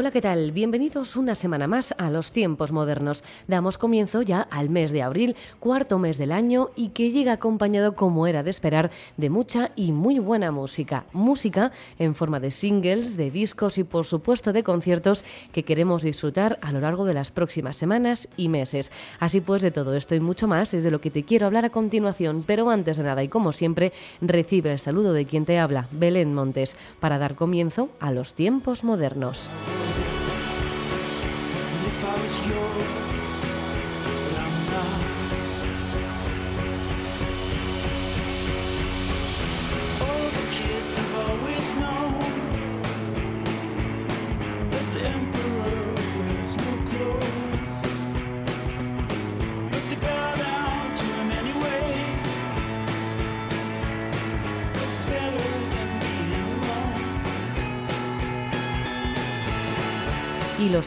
Hola, ¿qué tal? Bienvenidos una semana más a los tiempos modernos. Damos comienzo ya al mes de abril, cuarto mes del año y que llega acompañado, como era de esperar, de mucha y muy buena música. Música en forma de singles, de discos y por supuesto de conciertos que queremos disfrutar a lo largo de las próximas semanas y meses. Así pues, de todo esto y mucho más es de lo que te quiero hablar a continuación, pero antes de nada y como siempre, recibe el saludo de quien te habla, Belén Montes, para dar comienzo a los tiempos modernos. Y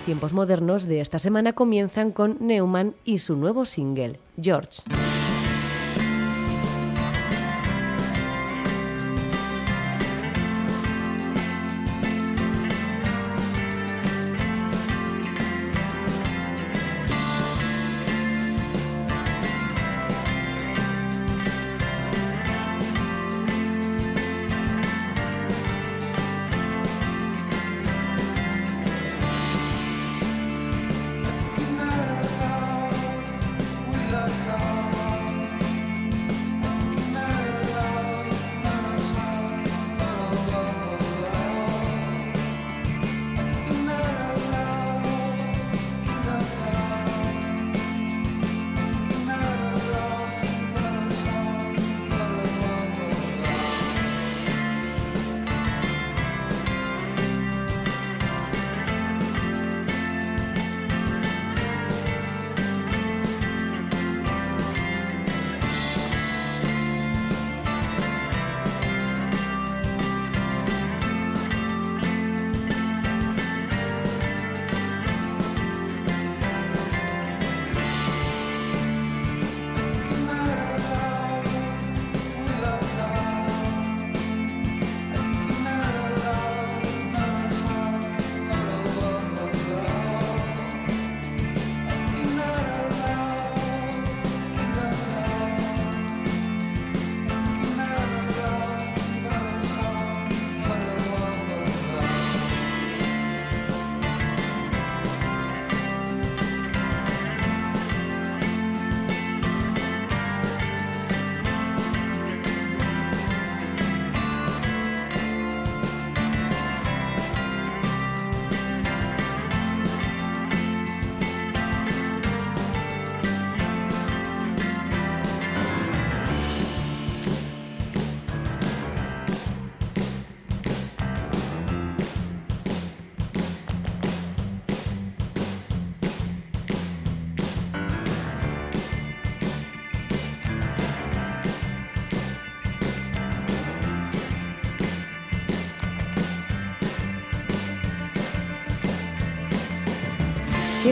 tiempos modernos de esta semana comienzan con Neumann y su nuevo single, George.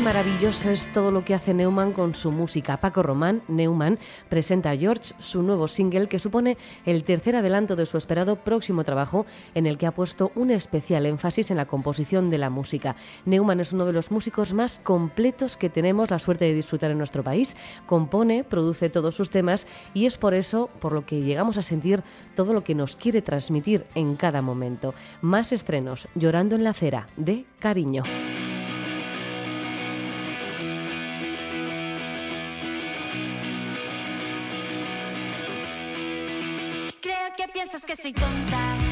Maravilloso es todo lo que hace Neumann con su música. Paco Román, Neumann, presenta a George su nuevo single que supone el tercer adelanto de su esperado próximo trabajo en el que ha puesto un especial énfasis en la composición de la música. Neumann es uno de los músicos más completos que tenemos la suerte de disfrutar en nuestro país. Compone, produce todos sus temas y es por eso por lo que llegamos a sentir todo lo que nos quiere transmitir en cada momento. Más estrenos, Llorando en la acera, de Cariño. Piensas que soy tonta.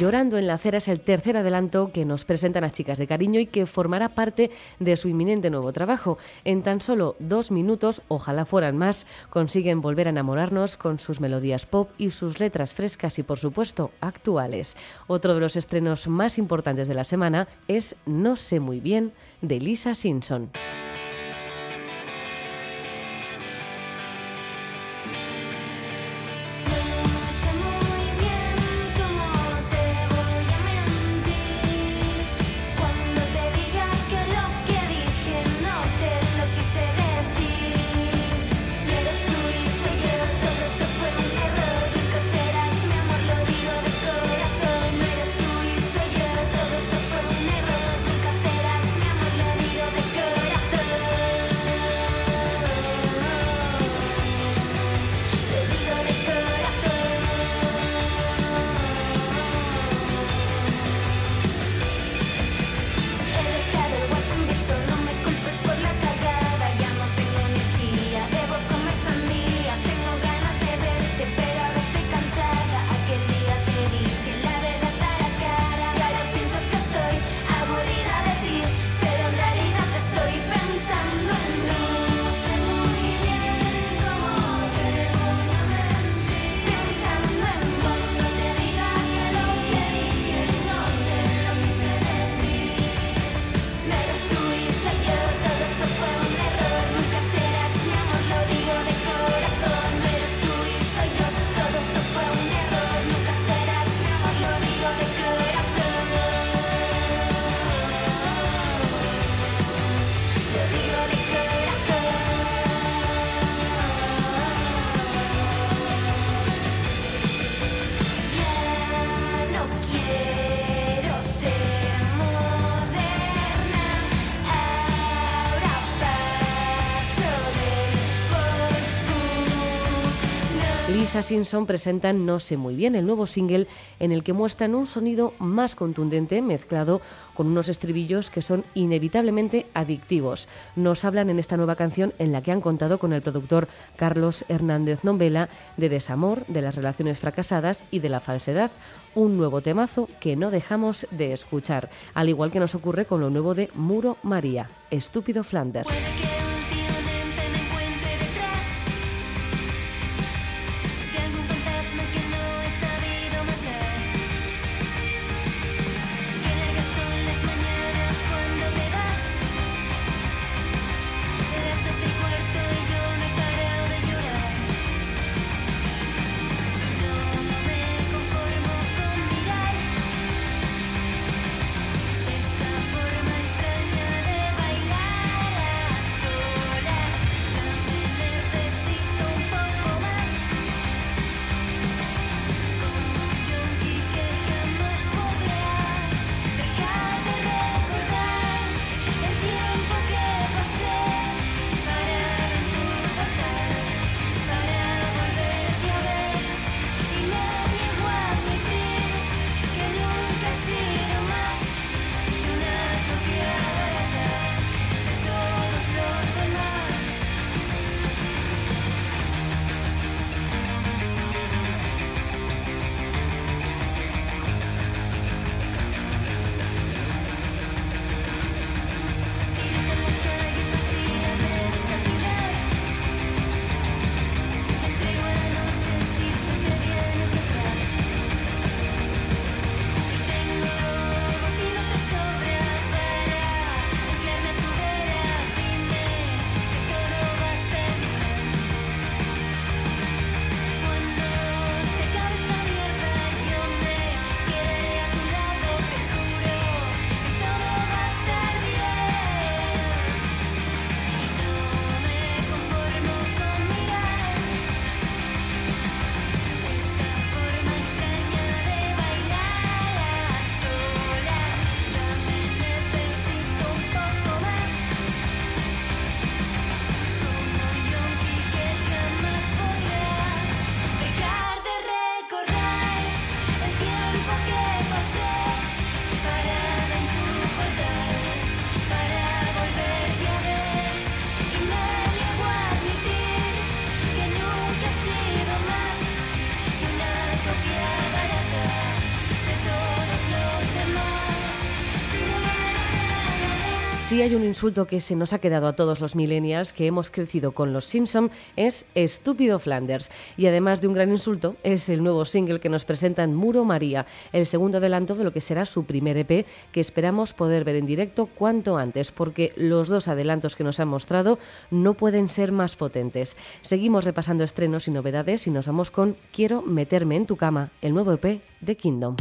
Llorando en la acera es el tercer adelanto que nos presentan las chicas de cariño y que formará parte de su inminente nuevo trabajo. En tan solo dos minutos, ojalá fueran más, consiguen volver a enamorarnos con sus melodías pop y sus letras frescas y, por supuesto, actuales. Otro de los estrenos más importantes de la semana es No sé muy bien, de Lisa Simpson. Simpson presentan No sé muy bien, el nuevo single en el que muestran un sonido más contundente mezclado con unos estribillos que son inevitablemente adictivos. Nos hablan en esta nueva canción en la que han contado con el productor Carlos Hernández Nombela de desamor, de las relaciones fracasadas y de la falsedad. Un nuevo temazo que no dejamos de escuchar, al igual que nos ocurre con lo nuevo de Muro María, Estúpido Flanders. Hay un insulto que se nos ha quedado a todos los millennials que hemos crecido con los Simpson es estúpido Flanders. Y además de un gran insulto, es el nuevo single que nos presentan Muro María, el segundo adelanto de lo que será su primer EP que esperamos poder ver en directo cuanto antes, porque los dos adelantos que nos han mostrado no pueden ser más potentes. Seguimos repasando estrenos y novedades y nos vamos con Quiero meterme en tu cama, el nuevo EP de Kingdom.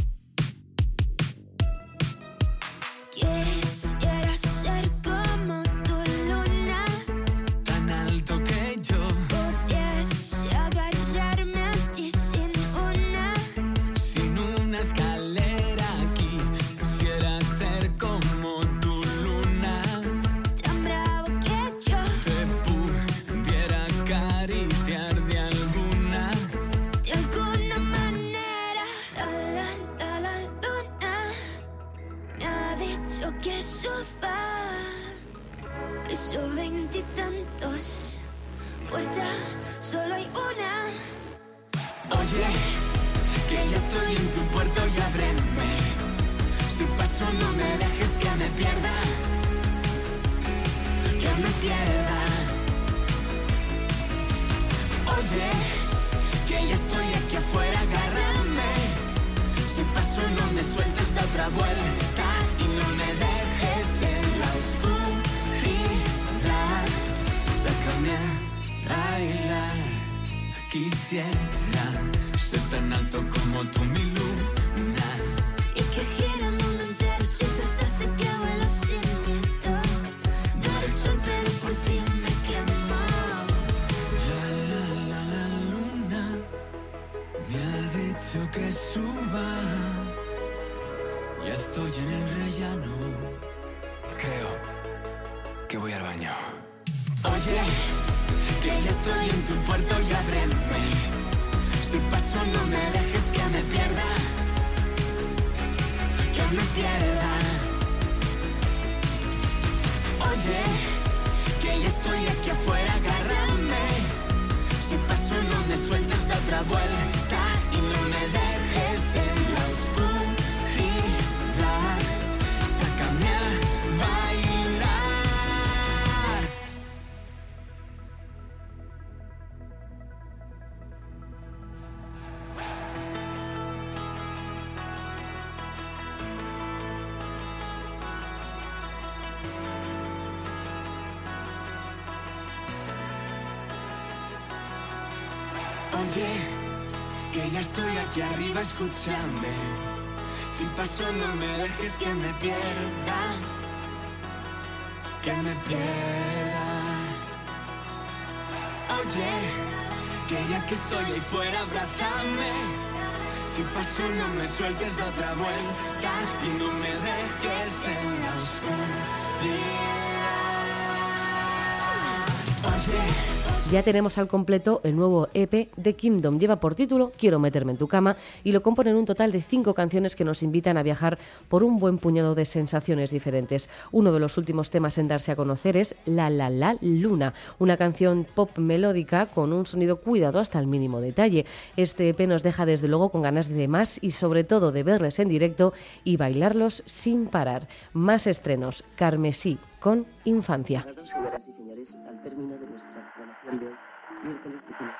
No me dejes que me pierda que me pierda. Oye que ya estoy aquí afuera agárrame. Si paso no me sueltes de otra vuelta y no me dejes en la oscuridad. Sácame a bailar. Quisiera ser tan alto como tú mi luna suba. Ya estoy en el rellano. Creo que voy al baño. Oye, que ya estoy en tu puerto y ábreme. Si paso no me dejes que me pierda. Que me pierda. Oye, que ya estoy aquí afuera, agárrame. Si paso no me sueltes de otra vuelta Si paso no me dejes que me pierda, que me pierda. Oye, que ya que estoy ahí fuera, abrázame. Si paso no me sueltes de otra vuelta y no me dejes en la oscuridad. Oye. Ya tenemos al completo el nuevo EP de Kingdom. Lleva por título Quiero meterme en tu cama y lo componen un total de cinco canciones que nos invitan a viajar por un buen puñado de sensaciones diferentes. Uno de los últimos temas en darse a conocer es La La La Luna, una canción pop melódica con un sonido cuidado hasta el mínimo detalle. Este EP nos deja desde luego con ganas de más y sobre todo de verles en directo y bailarlos sin parar. Más estrenos, Carmesí con Infancia. Hoy, miércoles de Pino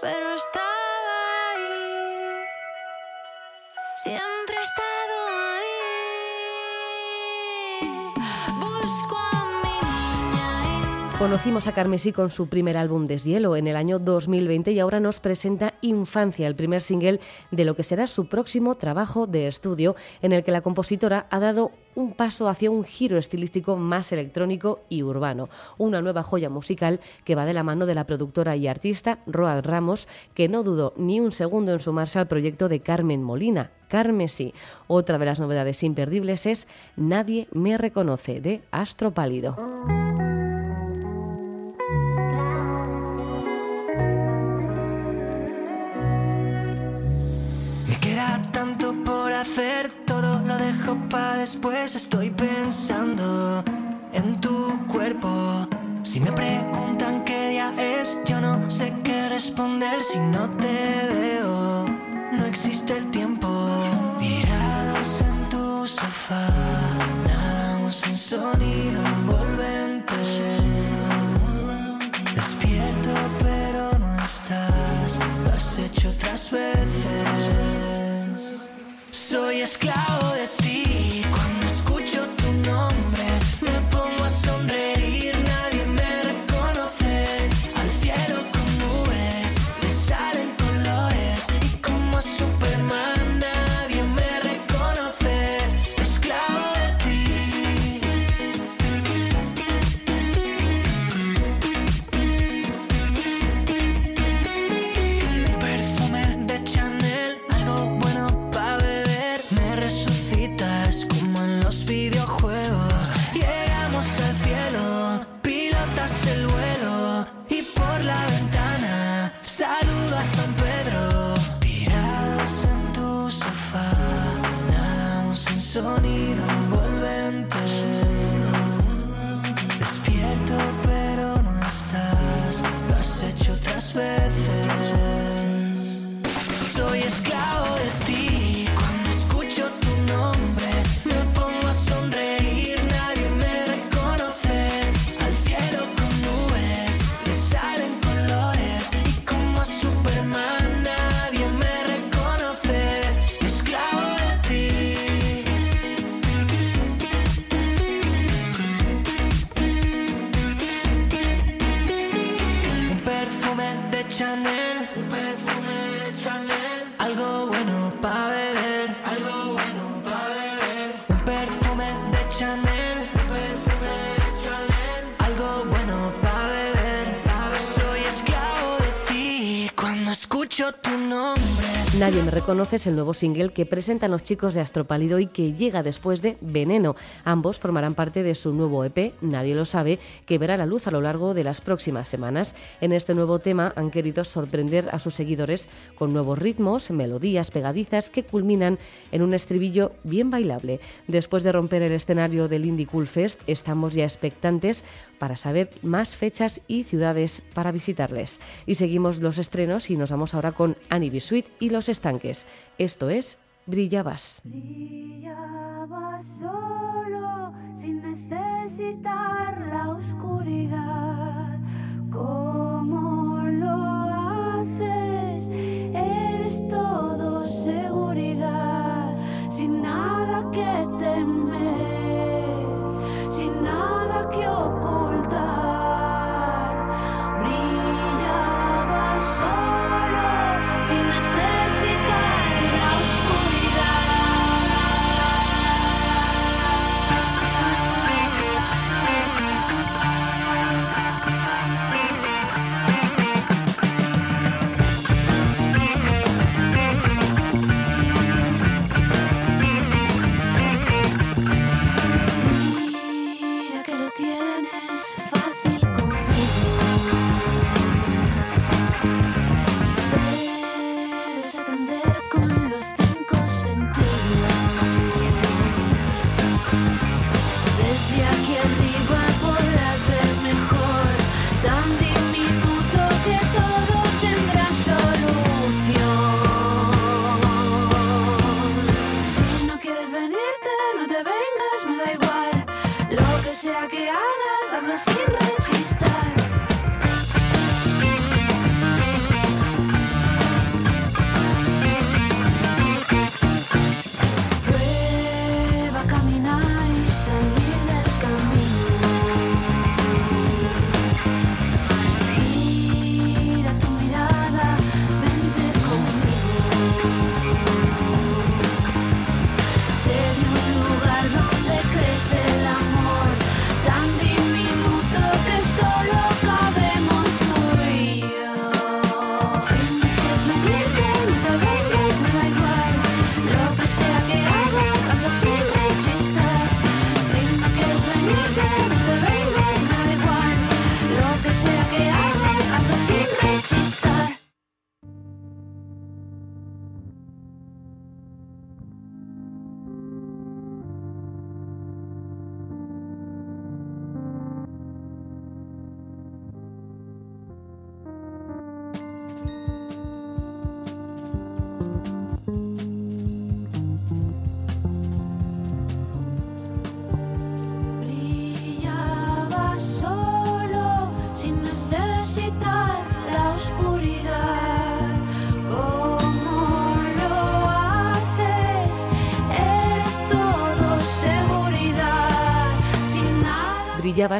pero estaba ahí. Siempre Conocimos a Carmesí con su primer álbum Deshielo en el año 2020 y ahora nos presenta Infancia, el primer single de lo que será su próximo trabajo de estudio, en el que la compositora ha dado un paso hacia un giro estilístico más electrónico y urbano. Una nueva joya musical que va de la mano de la productora y artista Road Ramos, que no dudó ni un segundo en sumarse al proyecto de Carmen Molina. Carmesí. Otra de las novedades imperdibles es Nadie me reconoce de Astro Pálido. Todo lo dejo para después. Estoy pensando en tu cuerpo. Si me preguntan qué día es, yo no sé qué responder si no te veo. No existe el tiempo. Reconoce es el nuevo single que presentan los chicos de Astropálido y que llega después de Veneno. Ambos formarán parte de su nuevo EP, Nadie lo sabe, que verá la luz a lo largo de las próximas semanas. En este nuevo tema han querido sorprender a sus seguidores con nuevos ritmos, melodías pegadizas que culminan en un estribillo bien bailable. Después de romper el escenario del Indie Cool Fest, estamos ya expectantes para saber más fechas y ciudades para visitarles. Y seguimos los estrenos y nos vamos ahora con Annie B. Sweet y Los Estanques. Esto es Brillabas. Brillaba solo sin necesitar la oscuridad. ¿Cómo lo haces? Eres todo seguridad, sin nada que temer,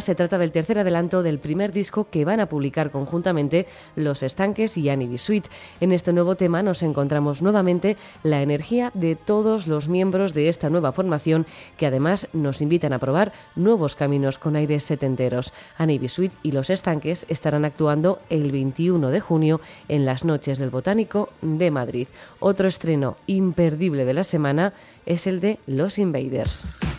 Se trata del tercer adelanto del primer disco que van a publicar conjuntamente Los Estanques y Annie Bisuit. En este nuevo tema nos encontramos nuevamente la energía de todos los miembros de esta nueva formación que además nos invitan a probar nuevos caminos con aires setenteros. Annie Bisuit y Los Estanques estarán actuando el 21 de junio en las noches del Botánico de Madrid. Otro estreno imperdible de la semana es el de Los Invaders.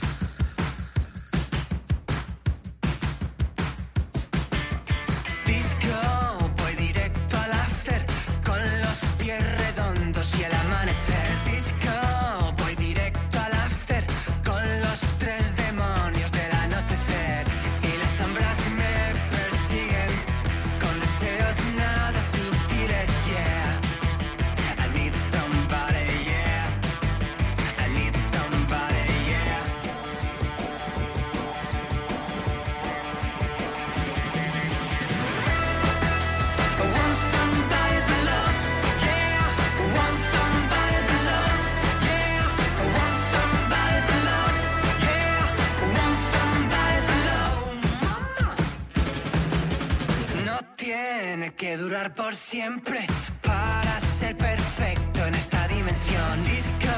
Durar por siempre para ser perfecto en esta dimensión. Disco,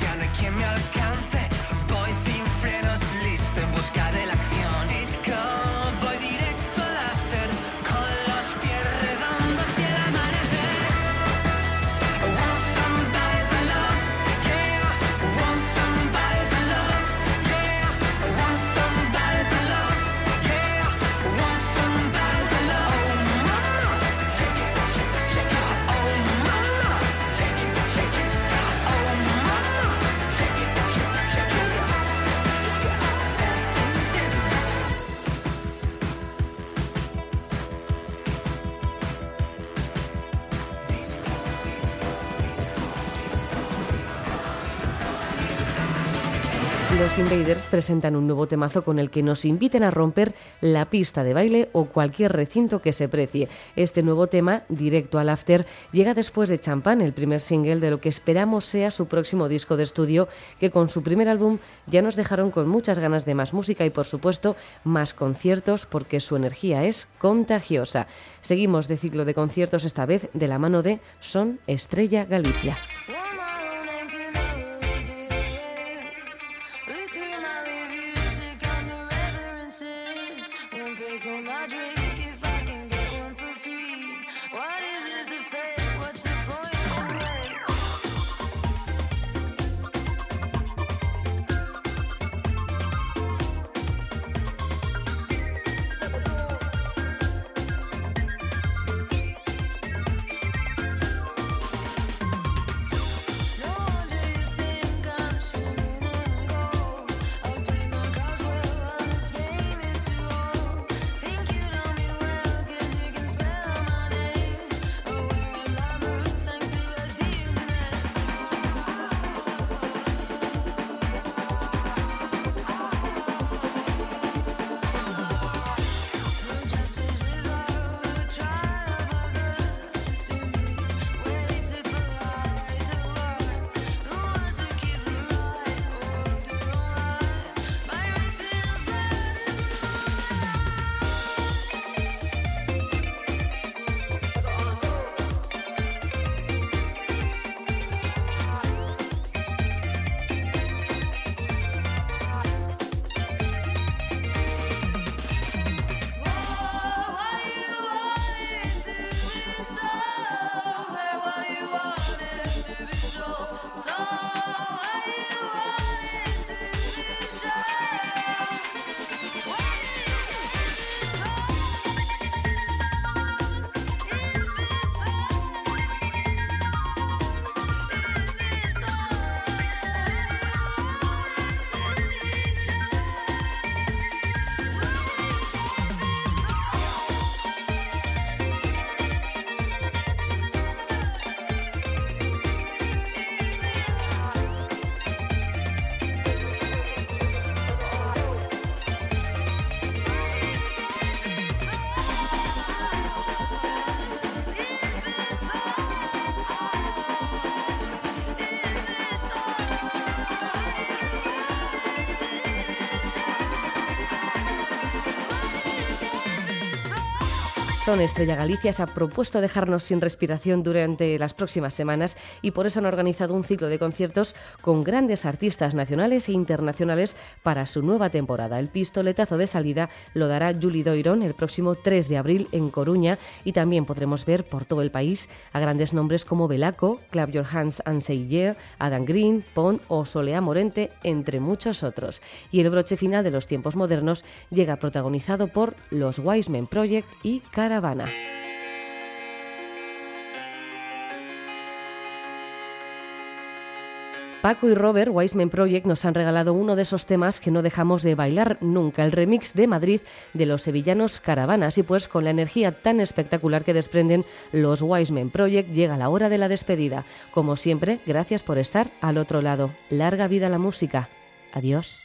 ya no hay quien me alcance. Los Invaders presentan un nuevo temazo con el que nos inviten a romper la pista de baile o cualquier recinto que se precie. Este nuevo tema, directo al after, llega después de Champán, el primer single de lo que esperamos sea su próximo disco de estudio, que con su primer álbum ya nos dejaron con muchas ganas de más música y por supuesto más conciertos porque su energía es contagiosa. Seguimos de ciclo de conciertos esta vez de la mano de Son Estrella Galicia. Son Estrella Galicia se ha propuesto dejarnos sin respiración durante las próximas semanas y por eso han organizado un ciclo de conciertos con grandes artistas nacionales e internacionales para su nueva temporada. El pistoletazo de salida lo dará Julie Doiron el próximo 3 de abril en Coruña y también podremos ver por todo el país a grandes nombres como Belaco, Clap Your Hands and Say Yeah, Adam Green, Pon o Solea Morente, entre muchos otros. Y el broche final de los tiempos modernos llega protagonizado por los Wiseman Project y Caravana. Paco y Robert, Wiseman Project, nos han regalado uno de esos temas que no dejamos de bailar nunca, el remix de Madrid de los sevillanos Caravanas. Y pues con la energía tan espectacular que desprenden los Wiseman Project, llega la hora de la despedida. Como siempre, gracias por estar al otro lado. Larga vida la música. Adiós.